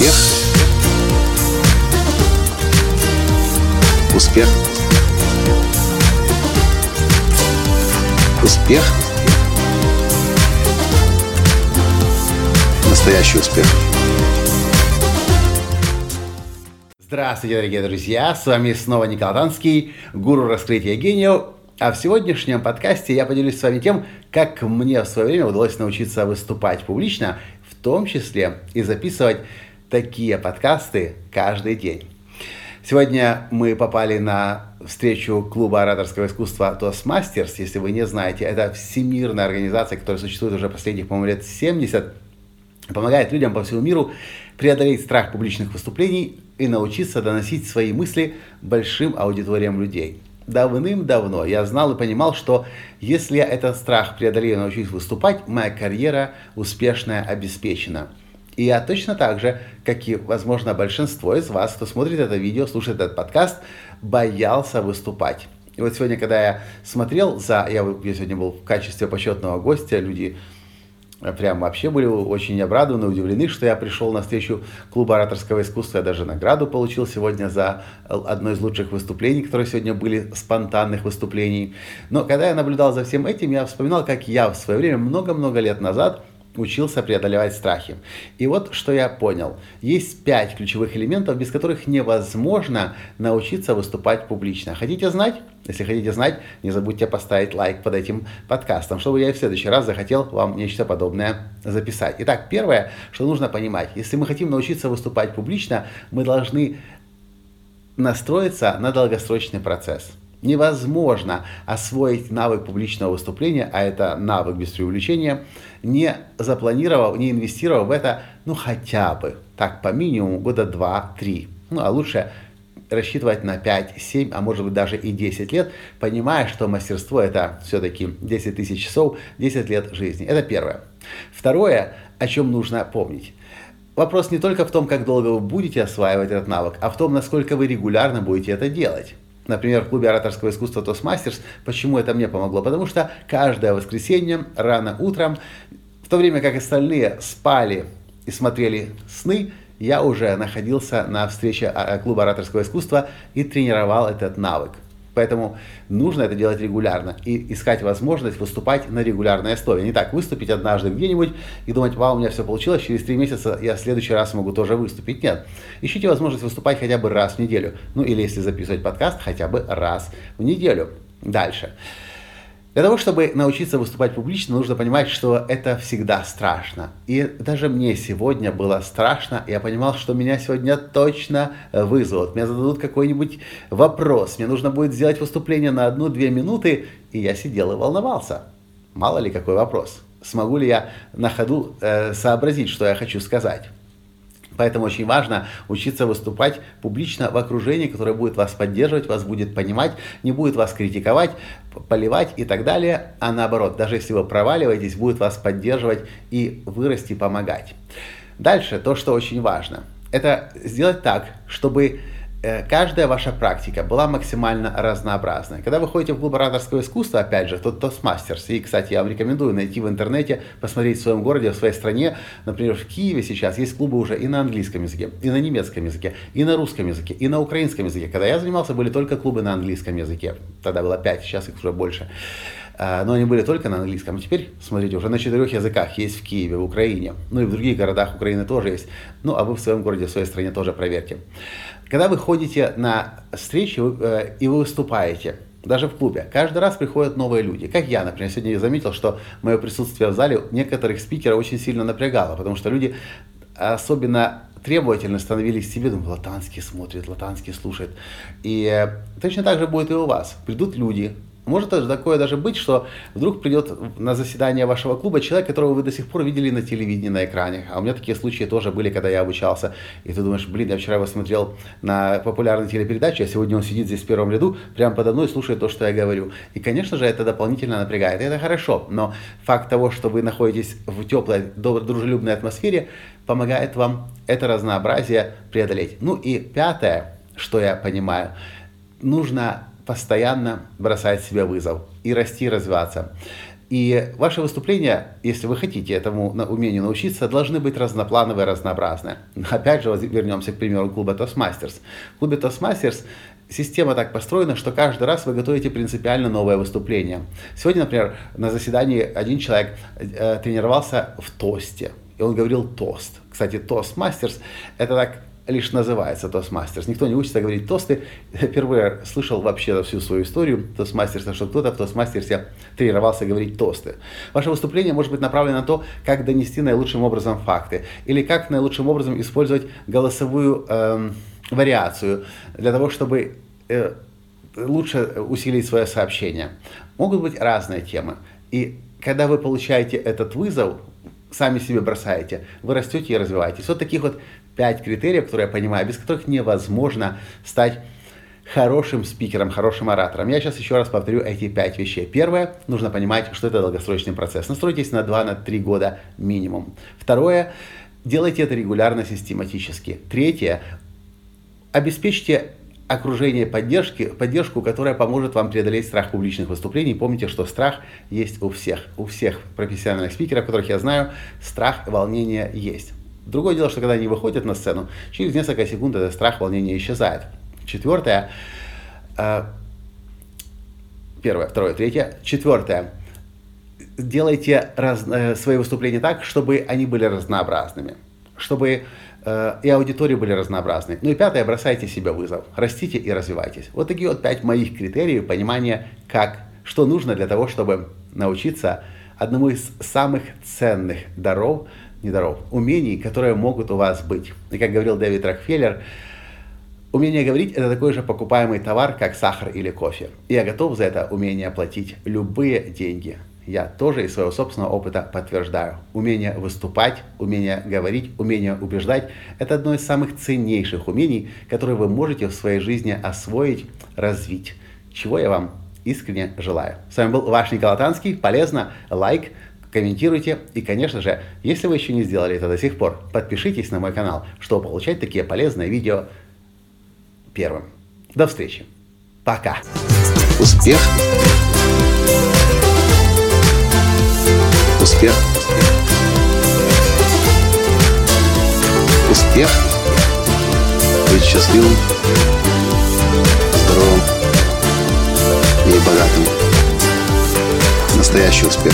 Успех. Успех. Успех. Настоящий успех. Здравствуйте, дорогие друзья! С вами снова Николай Танский, гуру раскрытия гениев. А в сегодняшнем подкасте я поделюсь с вами тем, как мне в свое время удалось научиться выступать публично, в том числе и записывать такие подкасты каждый день. Сегодня мы попали на встречу клуба ораторского искусства Toastmasters. Если вы не знаете, это всемирная организация, которая существует уже последних, по-моему, лет 70. Помогает людям по всему миру преодолеть страх публичных выступлений и научиться доносить свои мысли большим аудиториям людей. Давным-давно я знал и понимал, что если я этот страх преодолею и научусь выступать, моя карьера успешная обеспечена – и я точно так же, как и, возможно, большинство из вас, кто смотрит это видео, слушает этот подкаст, боялся выступать. И вот сегодня, когда я смотрел за... Я, я сегодня был в качестве почетного гостя, люди прям вообще были очень обрадованы, удивлены, что я пришел на встречу клуба ораторского искусства. Я даже награду получил сегодня за одно из лучших выступлений, которые сегодня были, спонтанных выступлений. Но когда я наблюдал за всем этим, я вспоминал, как я в свое время, много-много лет назад, учился преодолевать страхи. И вот что я понял. Есть пять ключевых элементов, без которых невозможно научиться выступать публично. Хотите знать? Если хотите знать, не забудьте поставить лайк под этим подкастом, чтобы я в следующий раз захотел вам нечто подобное записать. Итак, первое, что нужно понимать. Если мы хотим научиться выступать публично, мы должны настроиться на долгосрочный процесс невозможно освоить навык публичного выступления, а это навык без преувеличения, не запланировав, не инвестировав в это, ну хотя бы, так, по минимуму года 2-3. Ну, а лучше рассчитывать на 5, 7, а может быть даже и 10 лет, понимая, что мастерство это все-таки 10 тысяч часов, 10 лет жизни. Это первое. Второе, о чем нужно помнить. Вопрос не только в том, как долго вы будете осваивать этот навык, а в том, насколько вы регулярно будете это делать например, в клубе ораторского искусства Toastmasters. Почему это мне помогло? Потому что каждое воскресенье рано утром, в то время как остальные спали и смотрели сны, я уже находился на встрече а, клуба ораторского искусства и тренировал этот навык. Поэтому нужно это делать регулярно и искать возможность выступать на регулярной основе. Не так выступить однажды где-нибудь и думать, вау, у меня все получилось, через три месяца я в следующий раз могу тоже выступить. Нет. Ищите возможность выступать хотя бы раз в неделю. Ну или если записывать подкаст, хотя бы раз в неделю. Дальше. Для того, чтобы научиться выступать публично, нужно понимать, что это всегда страшно. И даже мне сегодня было страшно. Я понимал, что меня сегодня точно вызовут. Мне зададут какой-нибудь вопрос. Мне нужно будет сделать выступление на одну-две минуты. И я сидел и волновался. Мало ли какой вопрос. Смогу ли я на ходу э, сообразить, что я хочу сказать. Поэтому очень важно учиться выступать публично в окружении, которое будет вас поддерживать, вас будет понимать, не будет вас критиковать, поливать и так далее, а наоборот, даже если вы проваливаетесь, будет вас поддерживать и вырасти, помогать. Дальше то, что очень важно, это сделать так, чтобы каждая ваша практика была максимально разнообразной. Когда вы ходите в клуб ораторского искусства, опять же, тот Toastmasters, и, кстати, я вам рекомендую найти в интернете, посмотреть в своем городе, в своей стране, например, в Киеве сейчас есть клубы уже и на английском языке, и на немецком языке, и на русском языке, и на украинском языке. Когда я занимался, были только клубы на английском языке. Тогда было 5, сейчас их уже больше. А, но они были только на английском. А теперь, смотрите, уже на четырех языках есть в Киеве, в Украине. Ну и в других городах Украины тоже есть. Ну а вы в своем городе, в своей стране тоже проверьте. Когда вы ходите на встречи э, и вы выступаете, даже в клубе, каждый раз приходят новые люди. Как я, например, сегодня заметил, что мое присутствие в зале некоторых спикеров очень сильно напрягало, потому что люди особенно требовательно становились к себе, думают, латанский смотрит, латанский слушает. И э, точно так же будет и у вас. Придут люди, может такое даже быть, что вдруг придет на заседание вашего клуба человек, которого вы до сих пор видели на телевидении, на экране. А у меня такие случаи тоже были, когда я обучался. И ты думаешь, блин, я вчера его смотрел на популярной телепередаче, а сегодня он сидит здесь в первом ряду, прямо подо мной слушает то, что я говорю. И, конечно же, это дополнительно напрягает. И это хорошо. Но факт того, что вы находитесь в теплой, дружелюбной атмосфере, помогает вам это разнообразие преодолеть. Ну и пятое, что я понимаю, нужно постоянно бросать себе вызов и расти, развиваться. И ваши выступления, если вы хотите этому умению научиться, должны быть разноплановые, разнообразные. Опять же, вернемся к примеру клуба Toastmasters. В клубе Toastmasters система так построена, что каждый раз вы готовите принципиально новое выступление. Сегодня, например, на заседании один человек э, тренировался в тосте, и он говорил тост. Кстати, Toastmasters – это так лишь называется Toastmasters. Никто не учится говорить тосты. Я впервые слышал вообще всю свою историю Toastmasters, что кто-то в Toastmasters тренировался говорить тосты. Ваше выступление может быть направлено на то, как донести наилучшим образом факты, или как наилучшим образом использовать голосовую э, вариацию для того, чтобы э, лучше усилить свое сообщение. Могут быть разные темы. И когда вы получаете этот вызов, сами себе бросаете, вы растете и развиваетесь. Вот таких вот пять критериев, которые я понимаю, без которых невозможно стать хорошим спикером, хорошим оратором. Я сейчас еще раз повторю эти пять вещей. Первое, нужно понимать, что это долгосрочный процесс. Настройтесь на 2-3 года минимум. Второе, делайте это регулярно, систематически. Третье, обеспечьте окружение поддержки, поддержку, которая поможет вам преодолеть страх публичных выступлений. Помните, что страх есть у всех. У всех профессиональных спикеров, которых я знаю, страх и волнение есть. Другое дело, что когда они выходят на сцену, через несколько секунд этот страх, волнение исчезает. Четвертое. Э, первое, второе, третье. Четвертое. Делайте раз, э, свои выступления так, чтобы они были разнообразными. Чтобы э, и аудитории были разнообразны. Ну и пятое, бросайте себе вызов. Растите и развивайтесь. Вот такие вот пять моих критериев понимания, как, что нужно для того, чтобы научиться одному из самых ценных даров, не даров, умений, которые могут у вас быть. И как говорил Дэвид Рокфеллер, умение говорить – это такой же покупаемый товар, как сахар или кофе. И я готов за это умение платить любые деньги. Я тоже из своего собственного опыта подтверждаю. Умение выступать, умение говорить, умение убеждать – это одно из самых ценнейших умений, которые вы можете в своей жизни освоить, развить. Чего я вам искренне желаю. С вами был ваш Николай Танский. Полезно. Лайк комментируйте. И, конечно же, если вы еще не сделали это до сих пор, подпишитесь на мой канал, чтобы получать такие полезные видео первым. До встречи. Пока. Успех. Успех. Успех. Быть счастливым, здоровым и богатым. Настоящий успех.